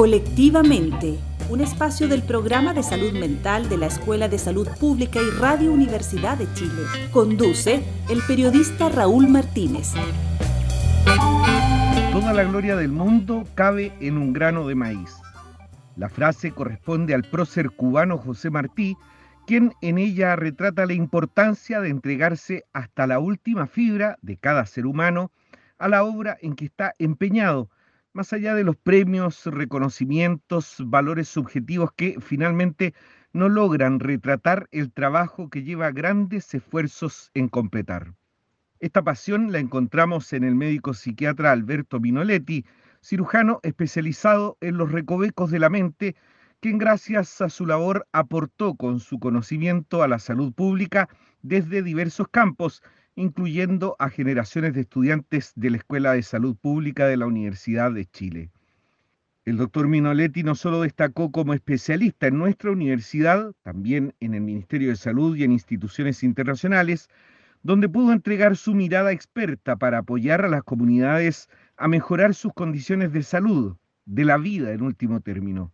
Colectivamente, un espacio del programa de salud mental de la Escuela de Salud Pública y Radio Universidad de Chile. Conduce el periodista Raúl Martínez. Toda la gloria del mundo cabe en un grano de maíz. La frase corresponde al prócer cubano José Martí, quien en ella retrata la importancia de entregarse hasta la última fibra de cada ser humano a la obra en que está empeñado, más allá de los premios, reconocimientos, valores subjetivos que finalmente no logran retratar el trabajo que lleva grandes esfuerzos en completar. Esta pasión la encontramos en el médico psiquiatra Alberto Minoletti, cirujano especializado en los recovecos de la mente quien gracias a su labor aportó con su conocimiento a la salud pública desde diversos campos, incluyendo a generaciones de estudiantes de la Escuela de Salud Pública de la Universidad de Chile. El doctor Minoletti no solo destacó como especialista en nuestra universidad, también en el Ministerio de Salud y en instituciones internacionales, donde pudo entregar su mirada experta para apoyar a las comunidades a mejorar sus condiciones de salud, de la vida en último término.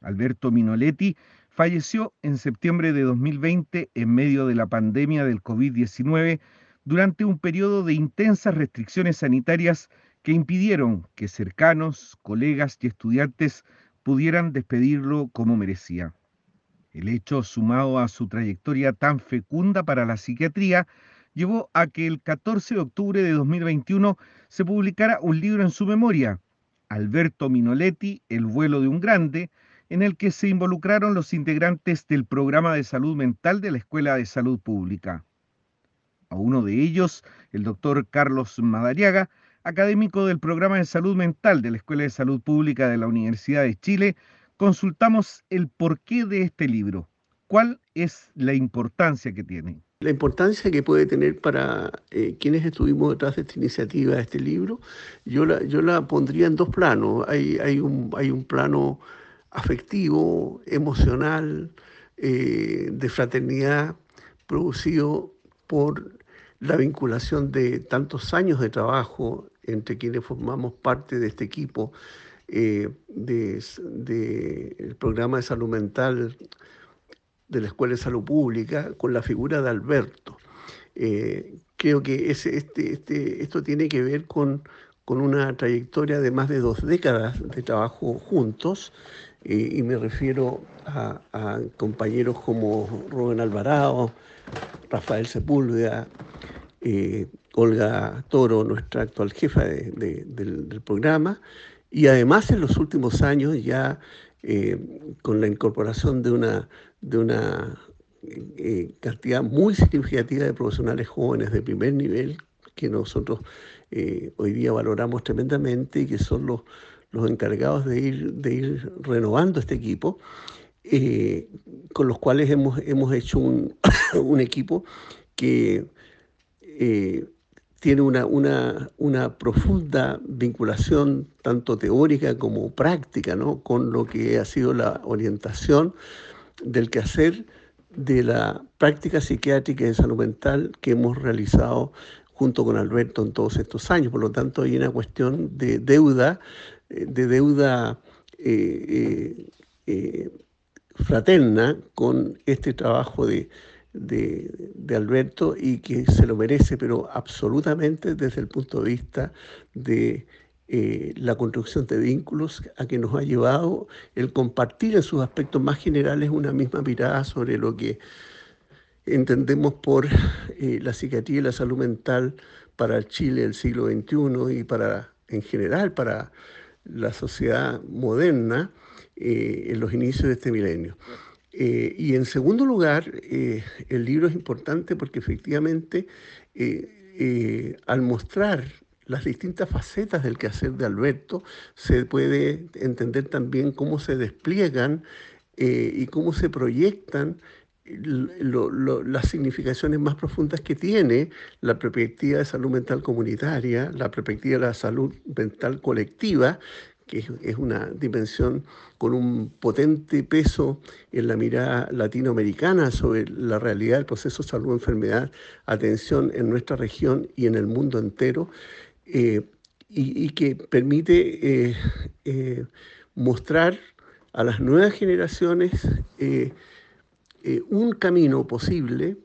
Alberto Minoletti, falleció en septiembre de 2020 en medio de la pandemia del COVID-19 durante un periodo de intensas restricciones sanitarias que impidieron que cercanos, colegas y estudiantes pudieran despedirlo como merecía. El hecho, sumado a su trayectoria tan fecunda para la psiquiatría, llevó a que el 14 de octubre de 2021 se publicara un libro en su memoria, Alberto Minoletti, El vuelo de un grande, en el que se involucraron los integrantes del programa de salud mental de la Escuela de Salud Pública. A uno de ellos, el doctor Carlos Madariaga, académico del programa de salud mental de la Escuela de Salud Pública de la Universidad de Chile, consultamos el porqué de este libro. ¿Cuál es la importancia que tiene? La importancia que puede tener para eh, quienes estuvimos detrás de esta iniciativa, de este libro, yo la, yo la pondría en dos planos. Hay, hay, un, hay un plano afectivo, emocional, eh, de fraternidad, producido por la vinculación de tantos años de trabajo entre quienes formamos parte de este equipo eh, del programa de salud mental de la Escuela de Salud Pública con la figura de Alberto. Eh, creo que este, este, esto tiene que ver con, con una trayectoria de más de dos décadas de trabajo juntos y me refiero a, compañeros como Rubén Alvarado, Rafael Sepúlveda, eh, Olga Toro, nuestra actual jefa del, programa, y además en los últimos años ya eh, con la incorporación de una, de una eh, cantidad muy significativa de profesionales jóvenes de primer nivel que nosotros hoy día valoramos tremendamente y que son los, los encargados de ir, de ir renovando este equipo, eh, con los cuales hemos, hemos hecho un, equipo que eh, tiene una, una, una, profunda vinculación tanto teórica como práctica ¿no? con lo que ha sido la orientación del quehacer de la práctica psiquiátrica y de salud mental que hemos realizado junto con Alberto en todos estos años. Por lo tanto, hay una cuestión de deuda de deuda eh, eh, fraterna con este trabajo de, Alberto y que se lo merece, pero absolutamente desde el punto de vista de la construcción de vínculos a que nos ha llevado el compartir en sus aspectos más generales una misma mirada sobre lo que entendemos por la psiquiatría y la salud mental para Chile del siglo XXI y para en general para la sociedad moderna eh, en los inicios de este milenio. Eh, y en segundo lugar, eh, el libro es importante porque efectivamente al mostrar las distintas facetas del quehacer de Alberto, se puede entender también cómo se despliegan y cómo se proyectan las significaciones más profundas que tiene la perspectiva de salud mental comunitaria, la perspectiva de la salud mental colectiva, que es una dimensión con un potente peso en la mirada latinoamericana sobre la realidad del proceso de salud-enfermedad, atención en nuestra región y en el mundo entero, eh, y, que permite eh, eh, mostrar a las nuevas generaciones eh, eh, un camino posible,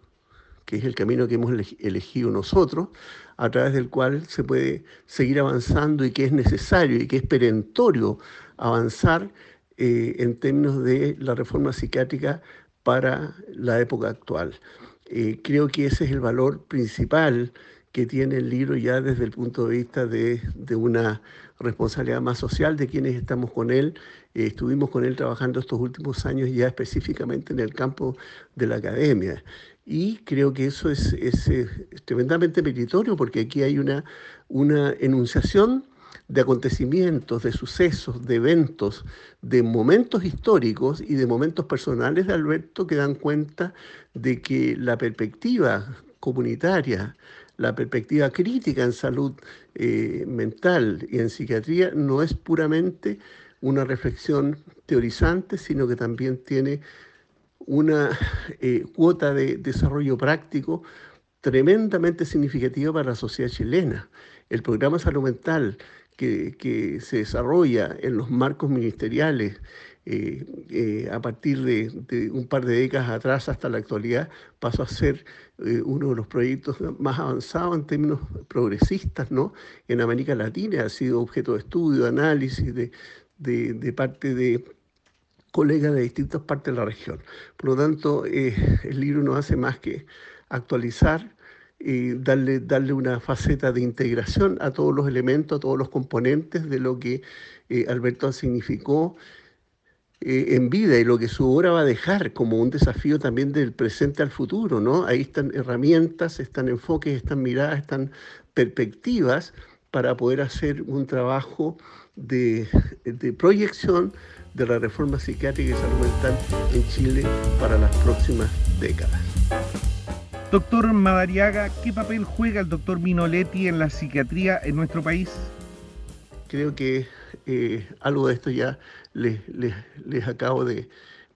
que es el camino que hemos elegido nosotros, a través del cual se puede seguir avanzando y que es necesario y que es perentorio avanzar eh, en términos de la reforma psiquiátrica para la época actual. creo que ese es el valor principal que tiene el libro ya desde el punto de vista de, una responsabilidad más social de quienes estamos con él. Eh, estuvimos con él trabajando estos últimos años ya específicamente en el campo de la academia. Y creo que eso es, es, tremendamente meritorio porque aquí hay una, una enunciación de acontecimientos, de sucesos, de eventos, de momentos históricos y de momentos personales de Alberto que dan cuenta de que la perspectiva comunitaria, la perspectiva crítica en salud eh, mental y en psiquiatría no es puramente una reflexión teorizante, sino que también tiene una eh, cuota de desarrollo práctico tremendamente significativa para la sociedad chilena. El programa salud mental que, que se desarrolla en los marcos ministeriales eh, a partir de, un par de décadas atrás hasta la actualidad, pasó a ser eh, uno de los proyectos más avanzados en términos progresistas ¿no? en América Latina. Ha sido objeto de estudio, de análisis de, de parte de colegas de distintas partes de la región. Por lo tanto, el libro no hace más que actualizar y darle, darle una faceta de integración a todos los elementos, a todos los componentes de lo que Alberto significó eh, en vida y lo que su obra va a dejar como un desafío también del presente al futuro, ¿no? Ahí están herramientas, están enfoques, están miradas, están perspectivas para poder hacer un trabajo de, proyección de la reforma psiquiátrica y salud mental en Chile para las próximas décadas. Doctor Madariaga, ¿qué papel juega el doctor Minoletti en la psiquiatría en nuestro país? Creo que eh, algo de esto ya les, les, acabo de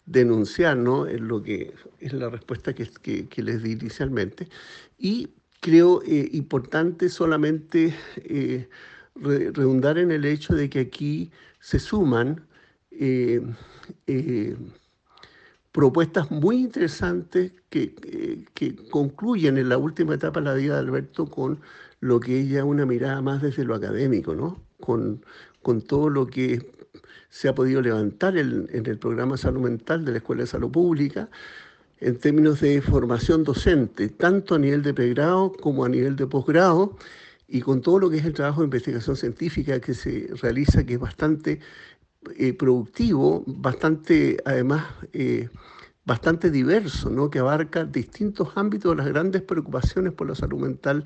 denunciar, ¿no? Es lo que es la respuesta que, que, les di inicialmente. Y creo eh, importante solamente eh, redundar en el hecho de que aquí se suman propuestas muy interesantes que, que, concluyen en la última etapa de la vida de Alberto con lo que ella una mirada más desde lo académico, ¿no? Con, con todo lo que se ha podido levantar en, el programa Salud Mental de la Escuela de Salud Pública en términos de formación docente, tanto a nivel de pregrado como a nivel de posgrado, y con todo lo que es el trabajo de investigación científica que se realiza, que es bastante eh, productivo, bastante, además, eh, bastante diverso, ¿no? que abarca distintos ámbitos de las grandes preocupaciones por la salud mental,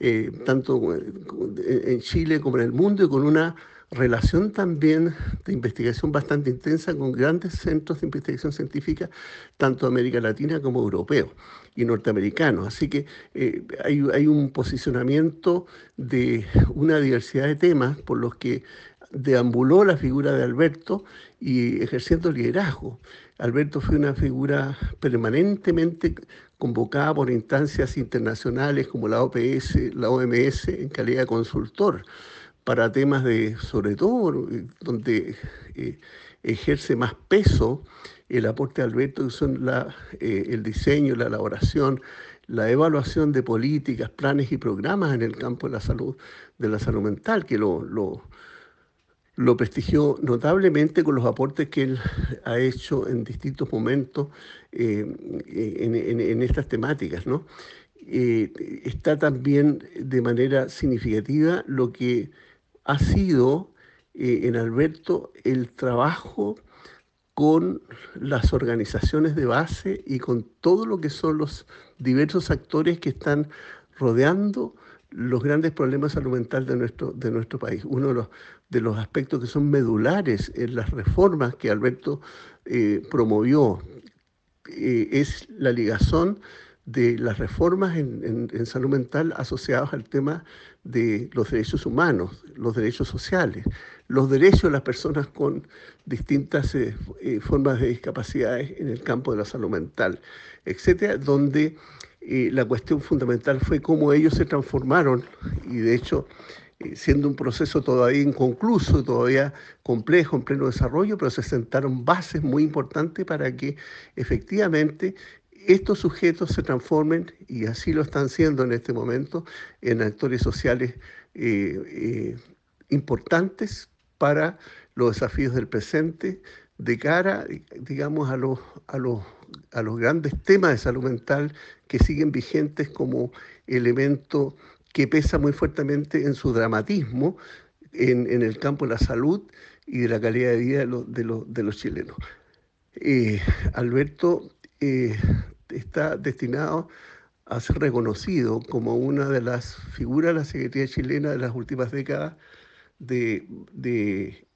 eh, tanto en Chile como en el mundo, y con una relación también de investigación bastante intensa con grandes centros de investigación científica, tanto de América Latina como europeos y norteamericanos. Así que eh, hay, hay un posicionamiento de una diversidad de temas por los que deambuló la figura de Alberto y ejerciendo liderazgo. Alberto fue una figura permanentemente convocada por instancias internacionales como la OPS, la OMS, en calidad de consultor para temas de, sobre todo, donde eh, ejerce más peso el aporte de Alberto, que son eh, el diseño, la elaboración, la evaluación de políticas, planes y programas en el campo de la salud, de la salud mental, que lo, lo, prestigió notablemente con los aportes que él ha hecho en distintos momentos eh, en, en, estas temáticas. ¿no? está también de manera significativa lo que ha sido eh, en Alberto el trabajo con las organizaciones de base y con todo lo que son los diversos actores que están rodeando los grandes problemas salud mental de nuestro, de nuestro país. Uno de los, de los aspectos que son medulares en las reformas que Alberto eh, promovió eh, es la ligación de las reformas en, salud mental asociadas al tema de los derechos humanos, los derechos sociales, los derechos de las personas con distintas eh, eh, formas de discapacidades en el campo de la salud mental, etcétera, donde eh, la cuestión fundamental fue cómo ellos se transformaron y de hecho siendo un proceso todavía inconcluso, todavía complejo, en pleno desarrollo, pero se sentaron bases muy importantes para que efectivamente estos sujetos se transformen, y así lo están siendo en este momento, en actores sociales eh, eh, importantes para los desafíos del presente de cara, digamos, a los, a, los, a los grandes temas de salud mental que siguen vigentes como elemento que pesa muy fuertemente en su dramatismo en, el campo de la salud y de la calidad de vida de, de, los chilenos. Eh, Alberto está destinado a ser reconocido como una de las figuras de la Secretaría chilena de las últimas décadas de,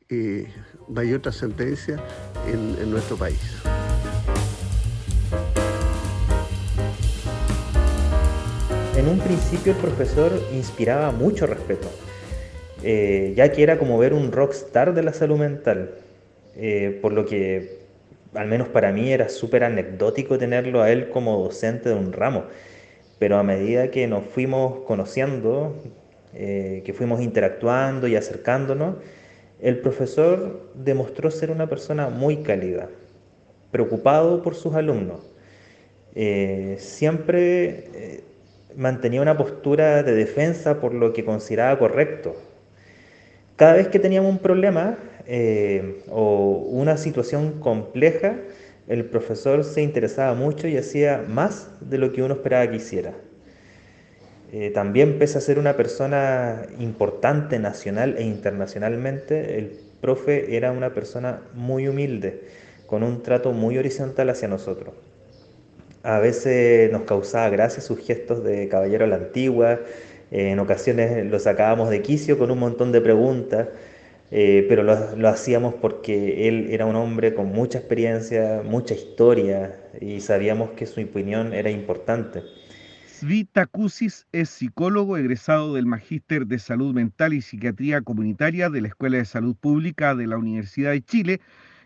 eh, mayor trascendencia en, en nuestro país. En un principio el profesor inspiraba mucho respeto, eh, ya que era como ver un rockstar de la salud mental, eh, por lo que al menos para mí era súper anecdótico tenerlo a él como docente de un ramo, pero a medida que nos fuimos conociendo, que fuimos interactuando y acercándonos, el profesor demostró ser una persona muy cálida, preocupado por sus alumnos. Eh, siempre eh, mantenía una postura de defensa por lo que consideraba correcto. Cada vez que teníamos un problema eh, o una situación compleja, el profesor se interesaba mucho y hacía más de lo que uno esperaba que hiciera. Eh, también pese a ser una persona importante nacional e internacionalmente, el profe era una persona muy humilde, con un trato muy horizontal hacia nosotros. A veces nos causaba gracia sus gestos de caballero a la antigua, eh, en ocasiones lo sacábamos de quicio con un montón de preguntas, eh, pero lo, hacíamos porque él era un hombre con mucha experiencia, mucha historia y sabíamos que su opinión era importante. Svita Cusis es psicólogo egresado del Magíster de Salud Mental y Psiquiatría Comunitaria de la Escuela de Salud Pública de la Universidad de Chile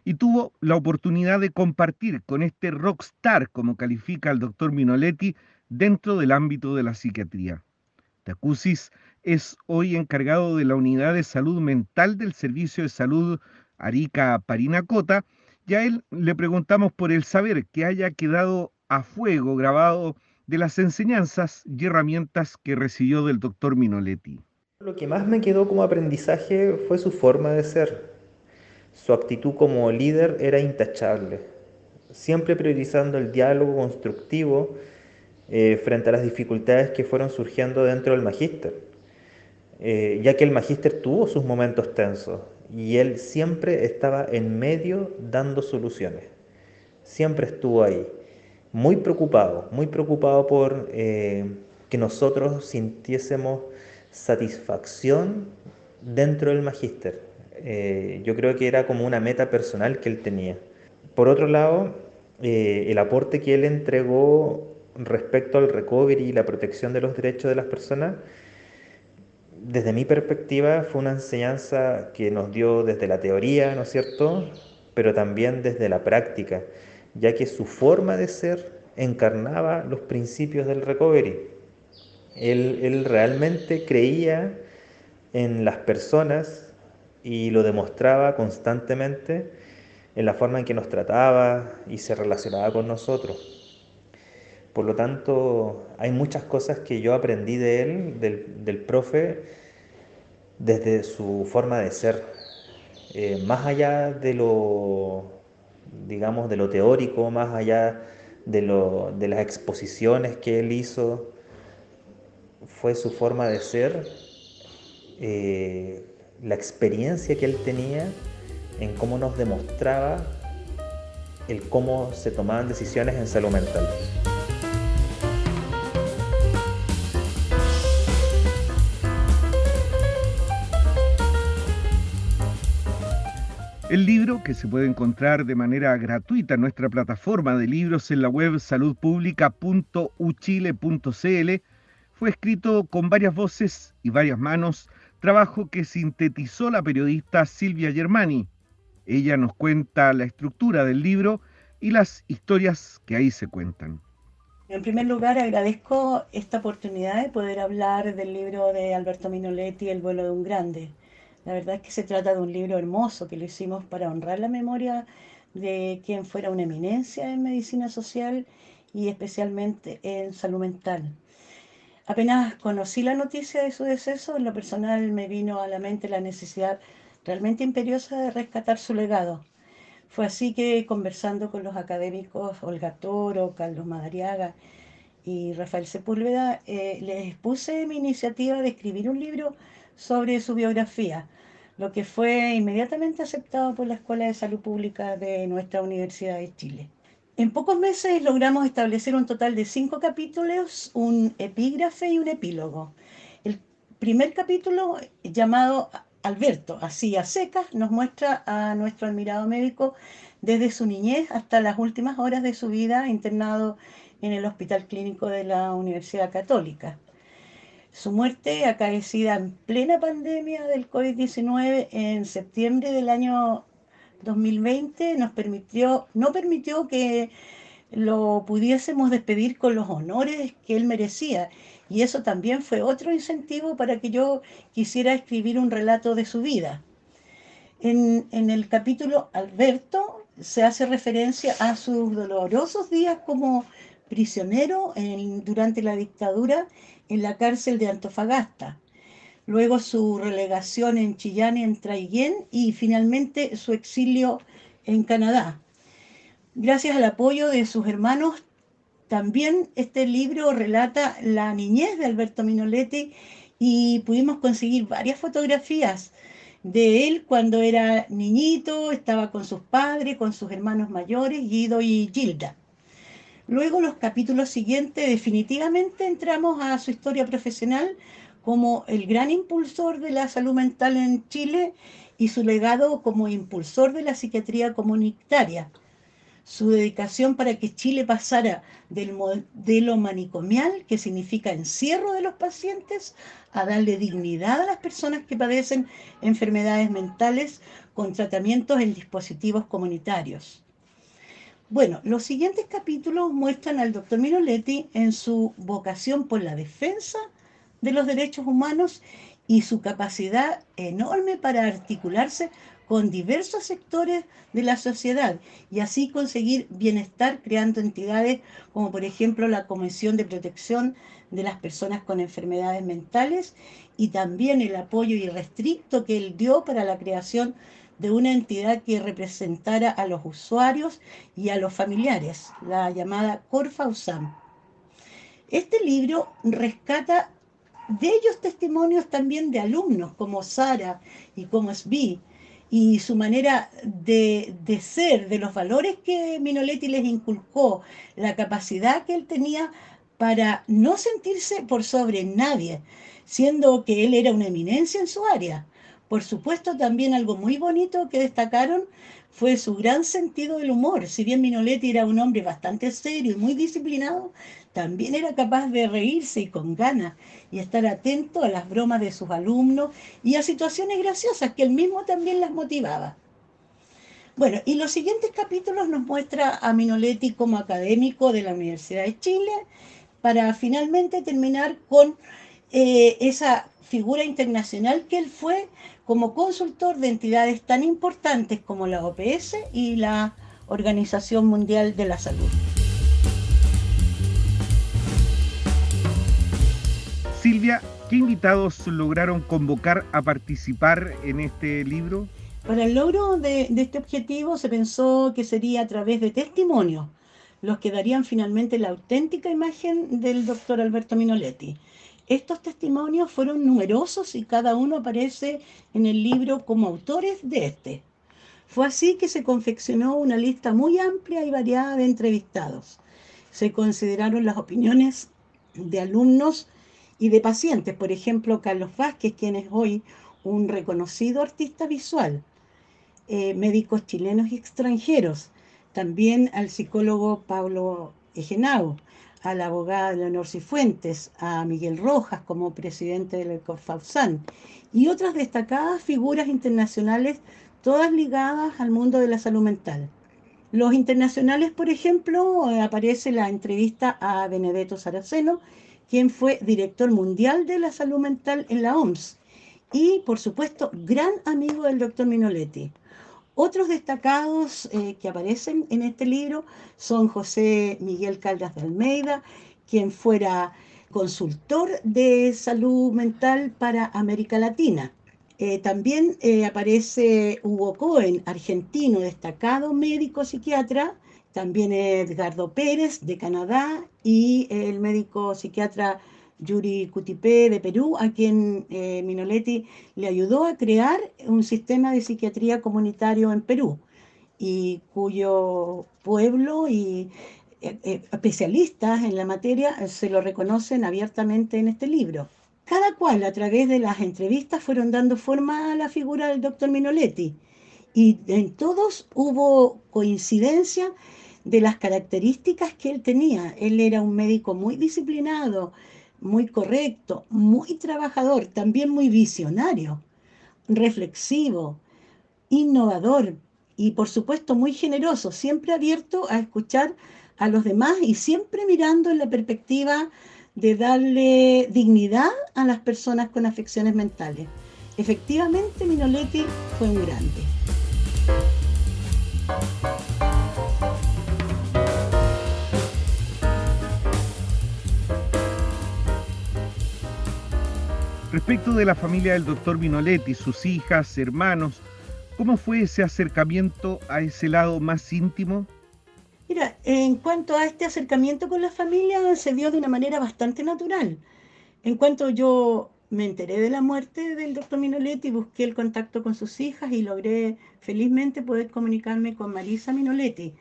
y tuvo la oportunidad de compartir con este rockstar, como califica el doctor Minoletti, dentro del ámbito de la psiquiatría. Tacusis es hoy encargado de la Unidad de Salud Mental del Servicio de Salud Arica Parinacota y a él le preguntamos por el saber que haya quedado a fuego grabado de las enseñanzas y herramientas que recibió del doctor Minoletti. Lo que más me quedó como aprendizaje fue su forma de ser. Su actitud como líder era intachable, siempre priorizando el diálogo constructivo eh, frente a las dificultades que fueron surgiendo dentro del magíster, eh, ya que el magíster tuvo sus momentos tensos y él siempre estaba en medio dando soluciones, siempre estuvo ahí muy preocupado, muy preocupado por eh, que nosotros sintiésemos satisfacción dentro del magíster. Yo creo que era como una meta personal que él tenía. Por otro lado, el aporte que él entregó respecto al recovery y la protección de los derechos de las personas, desde mi perspectiva, fue una enseñanza que nos dio desde la teoría, ¿no es cierto?, pero también desde la práctica ya que su forma de ser encarnaba los principios del recovery. Él, realmente creía en las personas y lo demostraba constantemente en la forma en que nos trataba y se relacionaba con nosotros. Por lo tanto, hay muchas cosas que yo aprendí de él, del, profe, desde su forma de ser. Eh, más allá de lo digamos, de lo teórico, más allá de, lo, de las exposiciones que él hizo, fue su forma de ser, eh, la experiencia que él tenía en cómo nos demostraba el cómo se tomaban decisiones en salud mental. El libro, que se puede encontrar de manera gratuita en nuestra plataforma de libros en la web saludpublica.uchile.cl, fue escrito con varias voces y varias manos, trabajo que sintetizó la periodista Silvia Germani. Ella nos cuenta la estructura del libro y las historias que ahí se cuentan. En primer lugar, agradezco esta oportunidad de poder hablar del libro de Alberto Minoletti, El vuelo de un grande. La verdad es que se trata de un libro hermoso que lo hicimos para honrar la memoria de quien fuera una eminencia en medicina social y especialmente en salud mental. Apenas conocí la noticia de su deceso, en lo personal me vino a la mente la necesidad realmente imperiosa de rescatar su legado. Fue así que conversando con los académicos Olga Toro, Carlos Madariaga y Rafael Sepúlveda, eh, les expuse mi iniciativa de escribir un libro sobre su biografía, lo que fue inmediatamente aceptado por la Escuela de Salud Pública de nuestra Universidad de Chile. En pocos meses logramos establecer un total de cinco capítulos, un epígrafe y un epílogo. El primer capítulo, llamado Alberto, así a secas, nos muestra a nuestro admirado médico desde su niñez hasta las últimas horas de su vida internado en el Hospital Clínico de la Universidad Católica. Su muerte, acaecida en plena pandemia del COVID-19 en septiembre del año 2020, nos permitió, no permitió que lo pudiésemos despedir con los honores que él merecía y eso también fue otro incentivo para que yo quisiera escribir un relato de su vida. En, el capítulo Alberto se hace referencia a sus dolorosos días como prisionero durante la dictadura en la cárcel de Antofagasta, luego su relegación en Chillán y en Traiguén y finalmente su exilio en Canadá. Gracias al apoyo de sus hermanos también este libro relata la niñez de Alberto Minoletti y pudimos conseguir varias fotografías de él cuando era niñito, estaba con sus padres, con sus hermanos mayores, Guido y Gilda. Luego los capítulos siguientes definitivamente entramos a su historia profesional como el gran impulsor de la salud mental en Chile y su legado como impulsor de la psiquiatría comunitaria su dedicación para que Chile pasara del modelo manicomial, que significa encierro de los pacientes, a darle dignidad a las personas que padecen enfermedades mentales con tratamientos en dispositivos comunitarios. Bueno, los siguientes capítulos muestran al doctor Minoletti en su vocación por la defensa de los derechos humanos y su capacidad enorme para articularse con diversos sectores de la sociedad y así conseguir bienestar creando entidades como por ejemplo la Comisión de Protección de las Personas con Enfermedades Mentales y también el apoyo irrestricto que él dio para la creación de una entidad que representara a los usuarios y a los familiares, la llamada Corfausam. Este libro rescata de ellos testimonios también de alumnos como Sara y como Svi, y su manera de, ser, de los valores que Minoletti les inculcó, la capacidad que él tenía para no sentirse por sobre nadie, siendo que él era una eminencia en su área. Por supuesto, también algo muy bonito que destacaron fue su gran sentido del humor. Si bien Minoletti era un hombre bastante serio y muy disciplinado, también era capaz de reírse y con ganas y estar atento a las bromas de sus alumnos y a situaciones graciosas que él mismo también las motivaba. Bueno, y los siguientes capítulos nos muestra a Minoletti como académico de la Universidad de Chile para finalmente terminar con eh, esa figura internacional que él fue como consultor de entidades tan importantes como la OPS y la Organización Mundial de la Salud. Silvia, ¿qué invitados lograron convocar a participar en este libro? Para el logro de, este objetivo se pensó que sería a través de testimonios los que darían finalmente la auténtica imagen del doctor Alberto Minoletti. Estos testimonios fueron numerosos y cada uno aparece en el libro como autores de este. Fue así que se confeccionó una lista muy amplia y variada de entrevistados. Se consideraron las opiniones de alumnos y de pacientes, por ejemplo, Carlos Vázquez, quien es hoy un reconocido artista visual, eh, médicos chilenos y extranjeros, también al psicólogo Pablo Egenao, a la abogada Leonor Cifuentes, a Miguel Rojas como presidente del ECOFAUSAN y otras destacadas figuras internacionales, todas ligadas al mundo de la salud mental. Los internacionales, por ejemplo, eh, aparece la entrevista a Benedetto Saraceno, quien fue director mundial de la salud mental en la OMS y, por supuesto, gran amigo del doctor Minoletti. Otros destacados eh, que aparecen en este libro son José Miguel Caldas de Almeida, quien fuera consultor de salud mental para América Latina. Eh, también eh, aparece Hugo Cohen, argentino, destacado médico psiquiatra, también Edgardo Pérez de Canadá y el médico psiquiatra Yuri Cutipé de Perú, a quien eh, Minoletti le ayudó a crear un sistema de psiquiatría comunitario en Perú y cuyo pueblo y eh, eh, especialistas en la materia se lo reconocen abiertamente en este libro. Cada cual a través de las entrevistas fueron dando forma a la figura del doctor Minoletti y en todos hubo coincidencia de las características que él tenía. Él era un médico muy disciplinado, muy correcto, muy trabajador, también muy visionario, reflexivo, innovador y por supuesto muy generoso, siempre abierto a escuchar a los demás y siempre mirando en la perspectiva de darle dignidad a las personas con afecciones mentales. Efectivamente, Minoletti fue un grande. Respecto de la familia del doctor Minoletti, sus hijas, hermanos, ¿cómo fue ese acercamiento a ese lado más íntimo? Mira, en cuanto a este acercamiento con la familia, se dio de una manera bastante natural. En cuanto yo me enteré de la muerte del doctor Minoletti, busqué el contacto con sus hijas y logré felizmente poder comunicarme con Marisa Minoletti,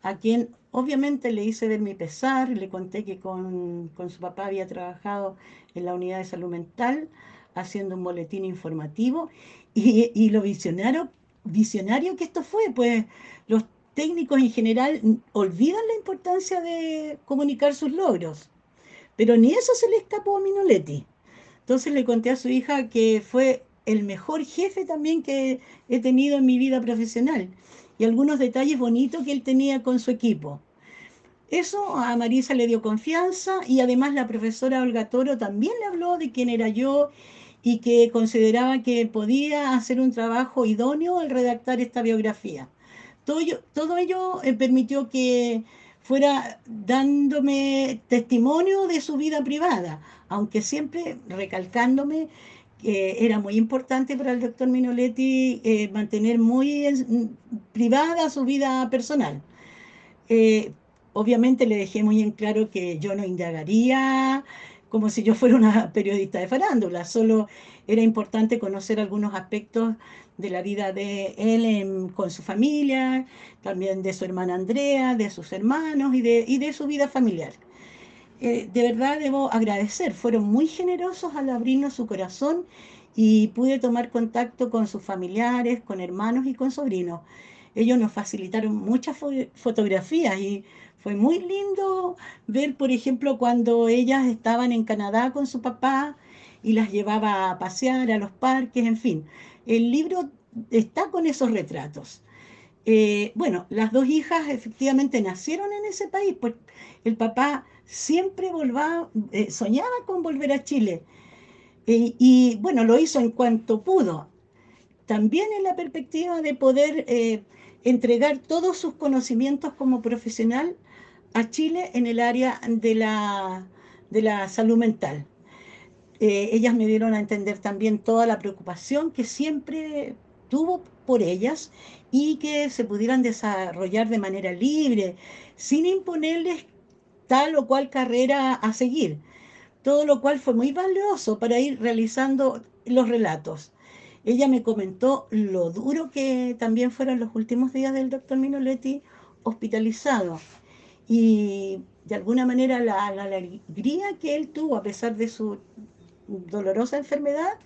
a quien obviamente le hice ver mi pesar, le conté que con, con su papá había trabajado en la unidad de salud mental, haciendo un boletín informativo. Y, lo visionario, visionario que esto fue, pues los técnicos en general olvidan la importancia de comunicar sus logros, pero ni eso se le escapó a Minoletti. Entonces le conté a su hija que fue el mejor jefe también que he tenido en mi vida profesional y algunos detalles bonitos que él tenía con su equipo. Eso a Marisa le dio confianza y además la profesora Olga Toro también le habló de quién era yo y que consideraba que podía hacer un trabajo idóneo al redactar esta biografía. Todo ello, todo ello eh, permitió que fuera dándome testimonio de su vida privada, aunque siempre recalcándome era muy importante para el doctor Minoletti eh, mantener muy privada su vida personal. Eh, obviamente le dejé muy en claro que yo no indagaría como si yo fuera una periodista de farándula, solo era importante conocer algunos aspectos de la vida de él con su familia, también de su hermana Andrea, de sus hermanos y de, de su vida familiar. Eh, de verdad debo agradecer, fueron muy generosos al abrirnos su corazón y pude tomar contacto con sus familiares, con hermanos y con sobrinos. Ellos nos facilitaron muchas fotografías y fue muy lindo ver, por ejemplo, cuando ellas estaban en Canadá con su papá y las llevaba a pasear a los parques, en fin. El libro está con esos retratos. Eh, bueno, las dos hijas efectivamente nacieron en ese país, pues el papá siempre eh, soñaba con volver a Chile. Eh, y bueno, lo hizo en cuanto pudo. También en la perspectiva de poder entregar todos sus conocimientos como profesional a Chile en el área de la, de la salud mental. Eh, ellas me dieron a entender también toda la preocupación que siempre tuvo por ellas y que se pudieran desarrollar de manera libre, sin imponerles tal o cual carrera a seguir. Todo lo cual fue muy valioso para ir realizando los relatos. Ella me comentó lo duro que también fueron los últimos días del doctor Minoletti hospitalizado y de alguna manera la, alegría que él tuvo a pesar de su dolorosa enfermedad,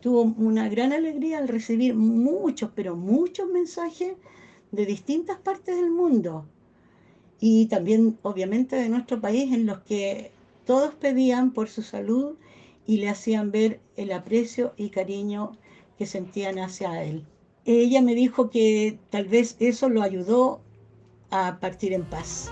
tuvo una gran alegría al recibir muchos, pero muchos mensajes de distintas partes del mundo y también obviamente de nuestro país en los que todos pedían por su salud y le hacían ver el aprecio y cariño que sentían hacia él. Ella me dijo que tal vez eso lo ayudó a partir en paz.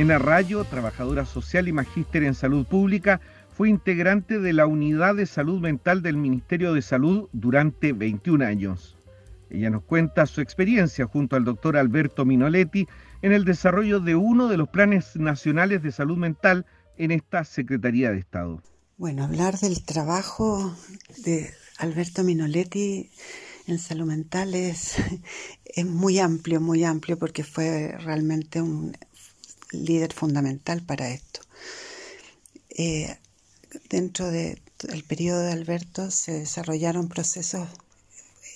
Jimena Rayo, trabajadora social y magíster en salud pública, fue integrante de la Unidad de Salud Mental del Ministerio de Salud durante 21 años. Ella nos cuenta su experiencia junto al doctor Alberto Minoletti en el desarrollo de uno de los planes nacionales de salud mental en esta Secretaría de Estado. Bueno, hablar del trabajo de Alberto Minoletti en salud mental es, es muy amplio, muy amplio, porque fue realmente un líder fundamental para esto. Eh, dentro del periodo de Alberto se desarrollaron procesos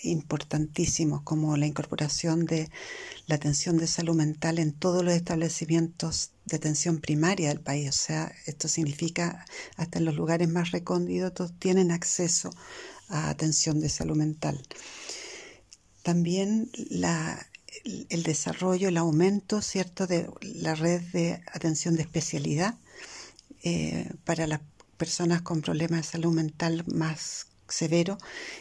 importantísimos como la incorporación de la atención de salud mental en todos los establecimientos de atención primaria del país. O sea, esto significa hasta en los lugares más recónditos tienen acceso a atención de salud mental. También el desarrollo, el aumento, ¿cierto?, de la red de atención de especialidad eh, para las personas con problemas de salud mental más severo,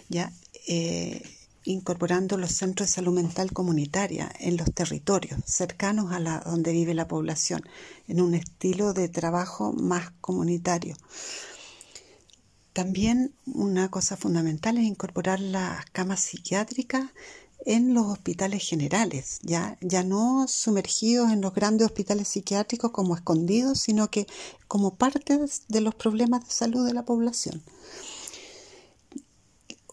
ya eh, incorporando los centros de salud mental comunitaria en los territorios cercanos a la, donde vive la población, en un estilo de trabajo más comunitario. También una cosa fundamental es incorporar las camas psiquiátricas en los hospitales generales, ya, ya no sumergidos en los grandes hospitales psiquiátricos como escondidos, sino que como parte de los problemas de salud de la población.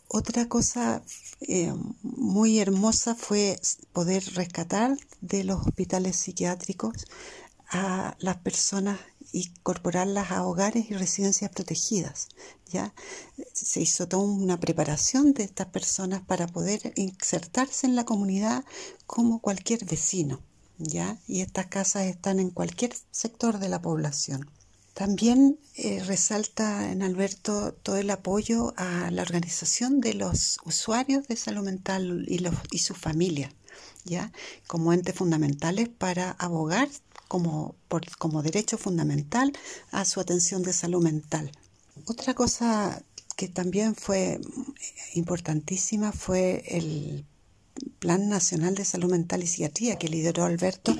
Otra cosa eh, muy hermosa fue poder rescatar de los hospitales psiquiátricos a las personas incorporarlas a hogares y residencias protegidas. ¿ya? Se hizo toda una preparación de estas personas para poder insertarse en la comunidad como cualquier vecino. ¿ya? Y estas casas están en cualquier sector de la población. También eh, resalta en Alberto todo el apoyo a la organización de los usuarios de salud mental y, los, y sus familias, ¿ya? como entes fundamentales para abogar como, como derecho fundamental a su atención de salud mental. Otra cosa que también fue importantísima fue el Plan Nacional de Salud Mental y Psiquiatría que lideró Alberto,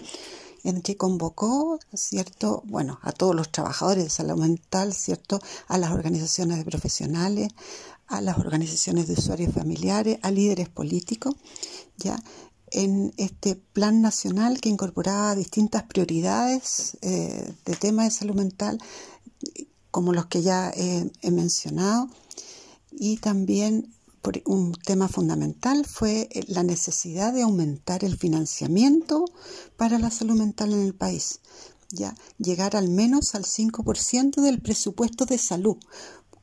en que convocó, ¿cierto? Bueno, a todos los trabajadores de salud mental, ¿cierto? A las organizaciones de profesionales, a las organizaciones de usuarios familiares, a líderes políticos, ¿ya? En este plan nacional que incorporaba distintas prioridades eh, de temas de salud mental, como los que ya he mencionado, y también un tema fundamental fue la necesidad de aumentar el financiamiento para la salud mental en el país, ya llegar al menos al 5% del presupuesto de salud,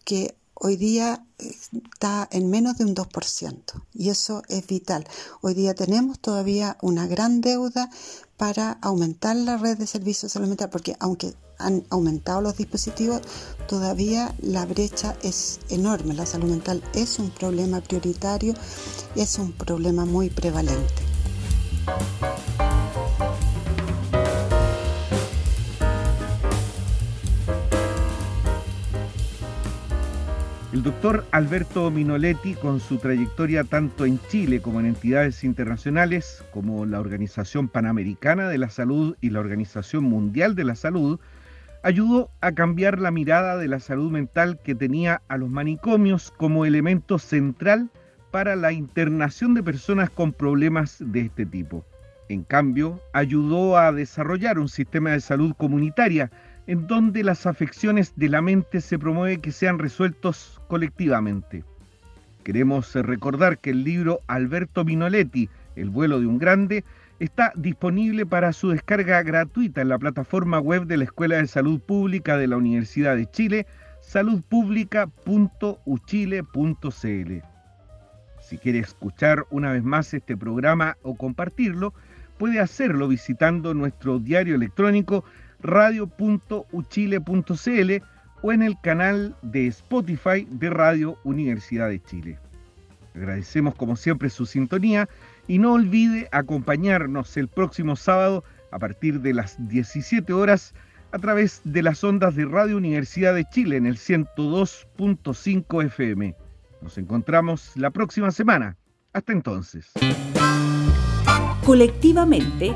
que hoy día está en menos de un 2% y eso es vital. Hoy día tenemos todavía una gran deuda para aumentar la red de servicios mental porque aunque han aumentado los dispositivos, todavía la brecha es enorme. La salud mental es un problema prioritario, es un problema muy prevalente. El doctor Alberto Minoletti, con su trayectoria tanto en Chile como en entidades internacionales, como la Organización Panamericana de la Salud y la Organización Mundial de la Salud, ayudó a cambiar la mirada de la salud mental que tenía a los manicomios como elemento central para la internación de personas con problemas de este tipo. En cambio, ayudó a desarrollar un sistema de salud comunitaria en donde las afecciones de la mente se promueve que sean resueltos colectivamente. Queremos recordar que el libro Alberto Minoletti, El vuelo de un grande, está disponible para su descarga gratuita en la plataforma web de la Escuela de Salud Pública de la Universidad de Chile, saludpublica.uchile.cl. Si quiere escuchar una vez más este programa o compartirlo, puede hacerlo visitando nuestro diario electrónico radio.uchile.cl o en el canal de Spotify de Radio Universidad de Chile. Agradecemos como siempre su sintonía y no olvide acompañarnos el próximo sábado a partir de las 17 horas a través de las ondas de Radio Universidad de Chile en el 102.5 FM. Nos encontramos la próxima semana. Hasta entonces. Colectivamente